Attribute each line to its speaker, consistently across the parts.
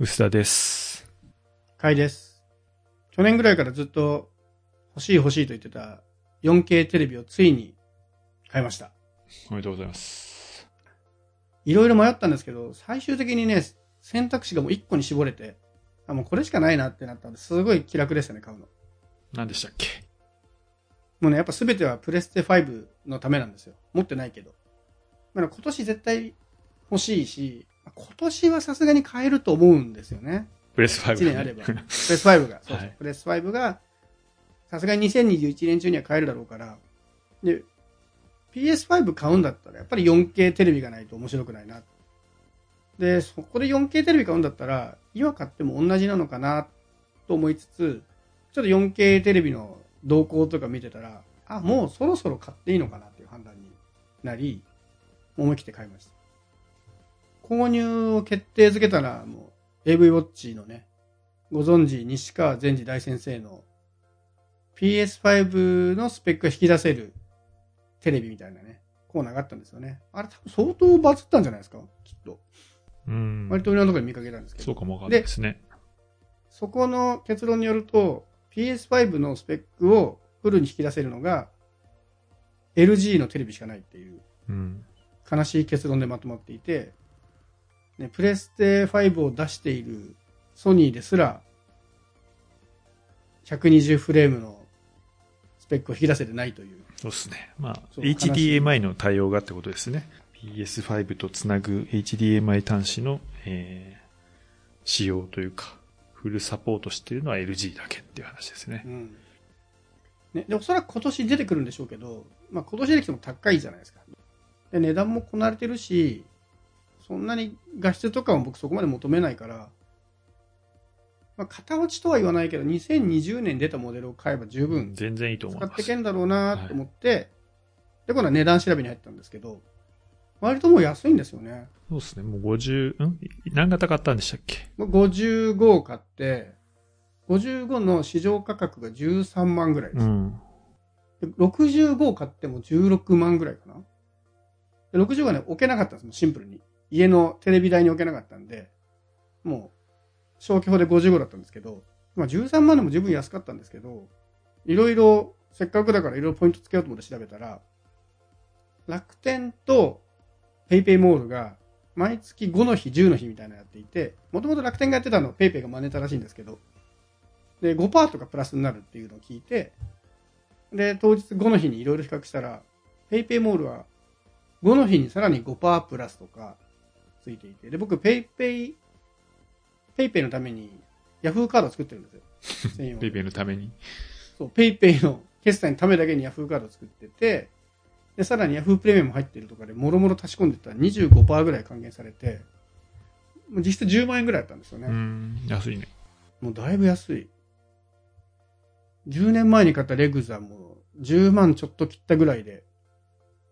Speaker 1: 薄田です。
Speaker 2: 買いです。去年ぐらいからずっと欲しい欲しいと言ってた 4K テレビをついに買いました。
Speaker 1: おめでとうございます。
Speaker 2: いろいろ迷ったんですけど、最終的にね、選択肢がもう1個に絞れて、あ、もうこれしかないなってなったんで、すごい気楽でしたね、買うの。
Speaker 1: 何でしたっけ？
Speaker 2: もうね、やっぱ全てはプレステ5のためなんですよ。持ってないけど。だから今年絶対欲しいし、今年はさすがに買えると思うんですよね。
Speaker 1: プレス5、
Speaker 2: 1年あれば。プレス5が。そうそう
Speaker 1: はい
Speaker 2: プレス5が、さすがに2021年中には買えるだろうから。で、PS5 買うんだったら、やっぱり 4K テレビがないと面白くないな。で、そこで 4K テレビ買うんだったら、今買っても同じなのかなと思いつつ、ちょっと 4K テレビの動向とか見てたら、あ、もうそろそろ買っていいのかなっていう判断になり、思い切って買いました。購入を決定づけたら、もう AV ウォッチのね、ご存知、西川善治大先生の PS5 のスペックが引き出せるテレビみたいなね、コーナーがあったんですよね。あれ多分相当バズったんじゃないですか？きっと。
Speaker 1: うん。
Speaker 2: 割といろんなところで見かけたんですけど。
Speaker 1: そうかもわかんないですね。
Speaker 2: そこの結論によると、PS5 のスペックをフルに引き出せるのが LG のテレビしかないっていう
Speaker 1: うん。
Speaker 2: 悲しい結論でまとまっていて、ね、プレステ5を出しているソニーですら、120フレームのスペックを引き出せてないという。
Speaker 1: そうですね。まあ、HDMI の対応がってことですね。PS5 とつなぐ HDMI 端子の、えー、仕様というか、フルサポートしているのは LG だけっていう話ですね
Speaker 2: う。んね、でおそらく今年出てくるんでしょうけど、まあ、今年出てきても高いじゃないですか。で値段もこなれてるし、そんなに画質とかも僕そこまで求めないから、まあ、型落ちとは言わないけど、2020年に出たモデルを買えば十分
Speaker 1: 全然いいと思います
Speaker 2: 使ってけ。んだろうなと思って、で、今度は値段調べに入ったんですけど、割ともう安いんですよね。
Speaker 1: そうですね。もう50、ん？何型買ったんでしたっけ？
Speaker 2: もう55を買って、55の市場価格が13万ぐらいです。
Speaker 1: うん。
Speaker 2: で65を買っても16万ぐらいかな。で65はね、置けなかったんですもんシンプルに。家のテレビ台に置けなかったんで、もう、消去法で55だったんですけど、まあ13万でも十分安かったんですけど、いろいろ、せっかくだからいろいろポイントつけようと思って調べたら、楽天とペイペイモールが毎月5の日、10の日みたいなのやっていて、もともと楽天がやってたのをペイペイが真似たらしいんですけど、で、5%とかプラスになるっていうのを聞いて、で、当日5の日にいろいろ比較したら、ペイペイモールは5の日にさらに5%プラスとかついていて、で、僕、ペイペイ、ペイペイのためにヤフーカードを作ってるんですよ。専用
Speaker 1: ペイペイのために？
Speaker 2: そう、ペイペイの決済のためだけにヤフーカードを作ってて、で、さらにヤフープレミアム入ってるとかで、もろもろ足し込んでったら25%ぐらい還元されて、もう実質10万円ぐらいだったんですよね。
Speaker 1: うん。安いね。
Speaker 2: もうだいぶ安い。10年前に買ったレグザも10万ちょっと切ったぐらいで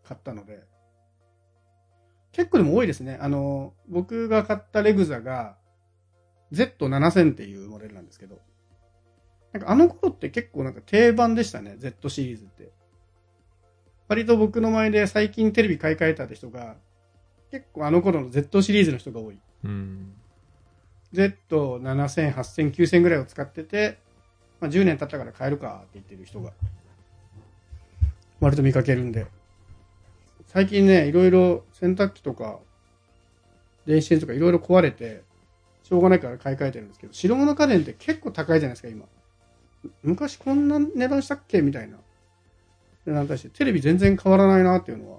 Speaker 2: 買ったので、結構でも多いですね。あの、僕が買ったレグザが Z7000 っていうモデルなんですけど、なんかあの頃って結構なんか定番でしたね、Z シリーズって。割と僕の前で最近テレビ買い替えたって人が、結構あの頃の Z シリーズの人が多い。
Speaker 1: うん。
Speaker 2: Z7000、8000、9000ぐらいを使ってて、まあ、10年経ったから買えるかって言ってる人が、割と見かけるんで。最近ね、いろいろ洗濯機とか、電子レンジとかいろいろ壊れて、しょうがないから買い替えてるんですけど、白物家電って結構高いじゃないですか、今。昔こんな値段したっけみたいな。値段に対して、テレビ全然変わらないなっていうのは。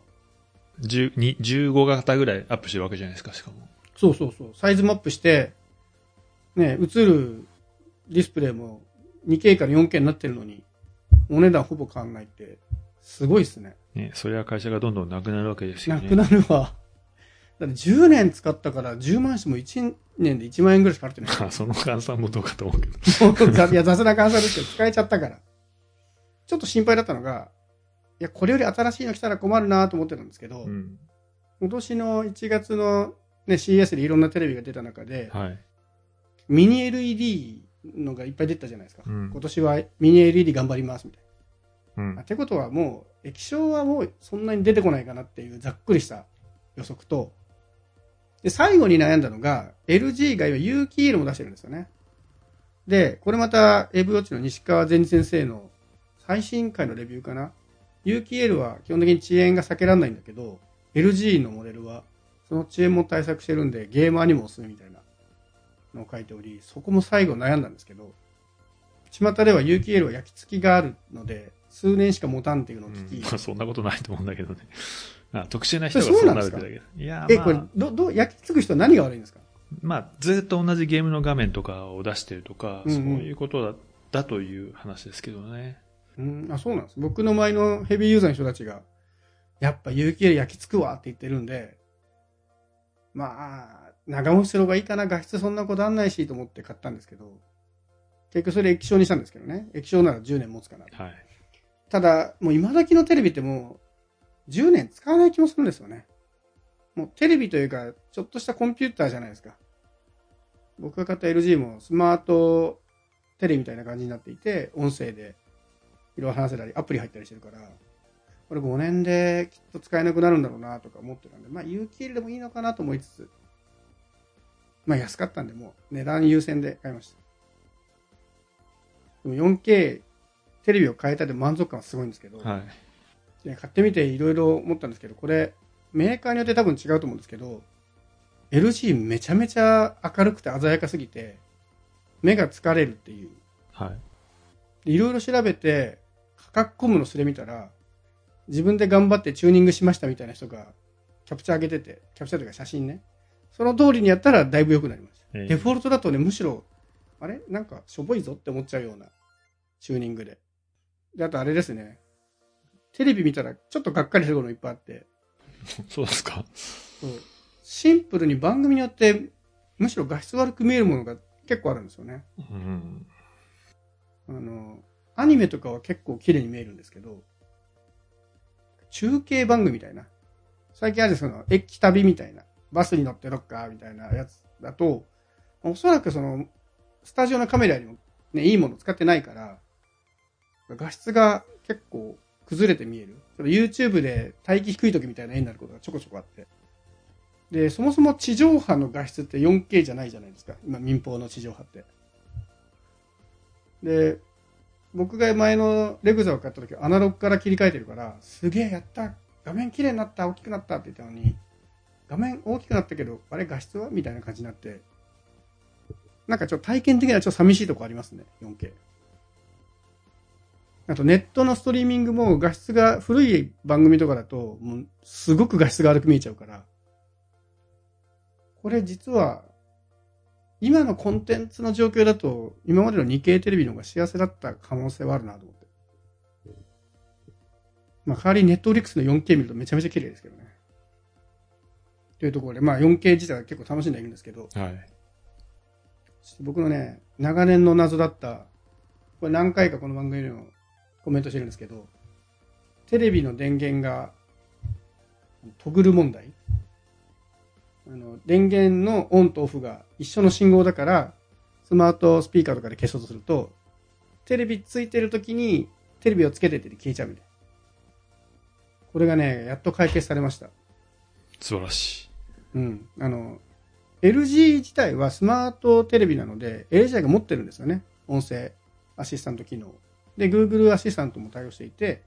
Speaker 1: 10に15型ぐらいアップしてるわけじゃないですか、しかも。
Speaker 2: そうそうそう。サイズもアップして、ね、映るディスプレイも 2K から 4K になってるのに、お値段ほぼ変わんないって、すごいっすね。
Speaker 1: ね、それは会社がどんどんなくなるわけですよね。
Speaker 2: なくなるわ。だって10年使ったから10万しても1年で1万円ぐらいしか払ってない。
Speaker 1: まあ、その換算もどうかと思うけど。
Speaker 2: いや、雑な換算ですけど、使えちゃったから。ちょっと心配だったのが、いや、これより新しいの来たら困るなと思ってたんですけど、
Speaker 1: うん。
Speaker 2: 今年の1月の、ね、CS でいろんなテレビが出た中で、
Speaker 1: はい。
Speaker 2: ミニ LED のがいっぱい出たじゃないですか。
Speaker 1: うん
Speaker 2: 今年はミニ LED 頑張りますみたい
Speaker 1: うん
Speaker 2: な。っ。てことはもう、液晶はもうそんなに出てこないかなっていうざっくりした予測と、で、最後に悩んだのが、LG が今有機 EL も出してるんですよね。で、これまた AV ウォッチの西川善治先生の最新回のレビューかな。有機 EL は基本的に遅延が避けられないんだけど、LG のモデルはその遅延も対策してるんで、ゲーマーにもおすすめみたいなのを書いており、そこも最後悩んだんですけど、巷では有機 EL は焼き付きがあるので、数年しか持たんっていうのを聞き、
Speaker 1: うんまあ、そんなことないと思うんだけどね。あ特殊な人がそうなるってだけど。いや、
Speaker 2: え、まあ、これ、ど、ど、焼き付く人は何が悪いんですか？
Speaker 1: まあ、ずっと同じゲームの画面とかを出してるとか、うんうん、そういうことだだという話ですけどね。
Speaker 2: うん、あ、そうなんです。僕の前のヘビーユーザーの人たちが、やっぱ有機 EL 焼き付くわって言ってるんで、まあ、長持ちする方がいいかな、画質そんなこだわんないしと思って買ったんですけど、結局それ液晶にしたんですけどね。液晶なら10年持つかな。はい。ただ、もう今時のテレビってもう10年使わない気もするんですよね。もうテレビというか、ちょっとしたコンピューターじゃないですか。僕が買った LG もスマートテレビみたいな感じになっていて、音声でいろいろ話せたり、アプリ入ったりしてるから、これ5年できっと使えなくなるんだろうなとか思ってたんで、まあ有機 EL でもいいのかなと思いつつ、まあ安かったんで、もう値段優先で買いました。でも 4K テレビを変えたで満足感はすごいんですけど、はい、買ってみていろいろ思ったんですけど、これメーカーによって多分違うと思うんですけど、LG めちゃめちゃ明るくて鮮やかすぎて、目が疲れるっていう。はい。いろいろ調べて、価格コムのスレ見たら、自分で頑張ってチューニングしましたみたいな人がキャプチャー上げてて、キャプチャーというか写真ね。その通りにやったらだいぶ良くなります。えー、デフォルトだとね、むしろ、あれ？なんかしょぼいぞって思っちゃうようなチューニングで。で、あとあれですね。テレビ見たらちょっとがっかりすることいっぱいあって。
Speaker 1: そうですか？そう。
Speaker 2: シンプルに番組によってむしろ画質悪く見えるものが結構あるんですよね。うん。あの、アニメとかは結構綺麗に見えるんですけど、中継番組みたいな。最近あるその、駅旅みたいな。バスに乗ってロッカーみたいなやつだと、おそらくその、スタジオのカメラよりもね、いいもの使ってないから、画質が結構崩れて見える。YouTube で待機低い時みたいな絵になることがちょこちょこあって。で、そもそも地上波の画質って 4K じゃないじゃないですか。今民放の地上波って。で、僕が前のレグザを買った時アナログから切り替えてるから、すげえやった画面綺麗になった大きくなったって言ったのに、画面大きくなったけど、あれ画質はみたいな感じになって、なんかちょっと体験的にはちょっと寂しいとこありますね、4K。あとネットのストリーミングも画質が古い番組とかだと、もうすごく画質が悪く見えちゃうから、これ実は今のコンテンツの状況だと、今までの日系テレビの方が幸せだった可能性はあるなと思って。まあ、代わりにネットフリックスの 4K 見るとめちゃめちゃ綺麗ですけどね。というところで、まあ 4K 自体は結構楽しんでいるんですけど、はい。僕のね、長年の謎だった、これ何回かこの番組でもコメントしてるんですけど、テレビの電源がトグル問題あの、電源のオンとオフが一緒の信号だから、スマートスピーカーとかで消そうとすると、テレビついてる時にテレビをつけてて消えちゃうみたいな。これがね、やっと解決されました。
Speaker 1: 素晴らしい。
Speaker 2: うん。あの、LG 自体はスマートテレビなので、LG が持ってるんですよね。音声アシスタント機能。で、Google アシスタントも対応していて、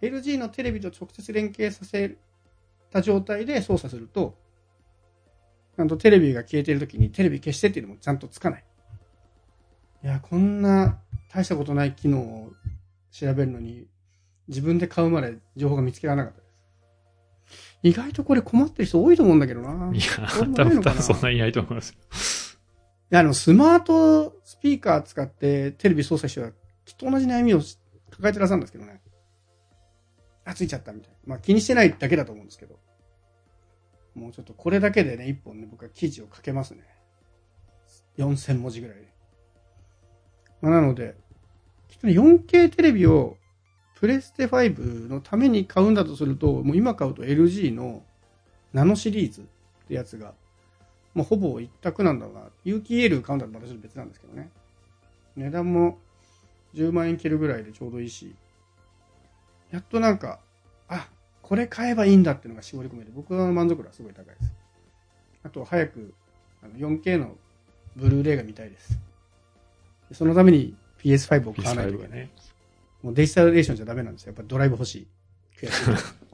Speaker 2: LG のテレビと直接連携させた状態で操作すると、ちゃんとテレビが消えてる時にテレビ消してっていうのもちゃんとつかない。いや、こんな大したことない機能を調べるのに、自分で買うまで情報が見つけられなかったです。意外とこれ困ってる人多いと思うんだけどな。
Speaker 1: いや、多分そんなにいないと思います
Speaker 2: や、あの、スマートスピーカー使ってテレビ操作しては、きっと同じ悩みを抱えてらっしゃるんですけどね。あ、ついちゃったみたいな。まあ気にしてないだけだと思うんですけど。もうちょっとこれだけでね、一本ね、僕は記事を書けますね。4000文字ぐらいで。まあ、なので、きっとね、4K テレビをプレステ5のために買うんだとすると、もう今買うと LG のナノシリーズってやつが、もうほぼ一択なんだろうな。有機 EL 買うんだとまたちょっと別なんですけどね。値段も10万円切るぐらいでちょうどいいし、やっとなんか、あ、これ買えばいいんだっていうのが絞り込めて、僕は満足度はすごい高いです。あと早くあの 4K のブルーレイが見たいです。でそのために PS5 を買わないとい
Speaker 1: PS5
Speaker 2: けない。
Speaker 1: がね。
Speaker 2: もうデジタルレーションじゃダメなんですよ。やっぱドライブ欲しい。悔しい。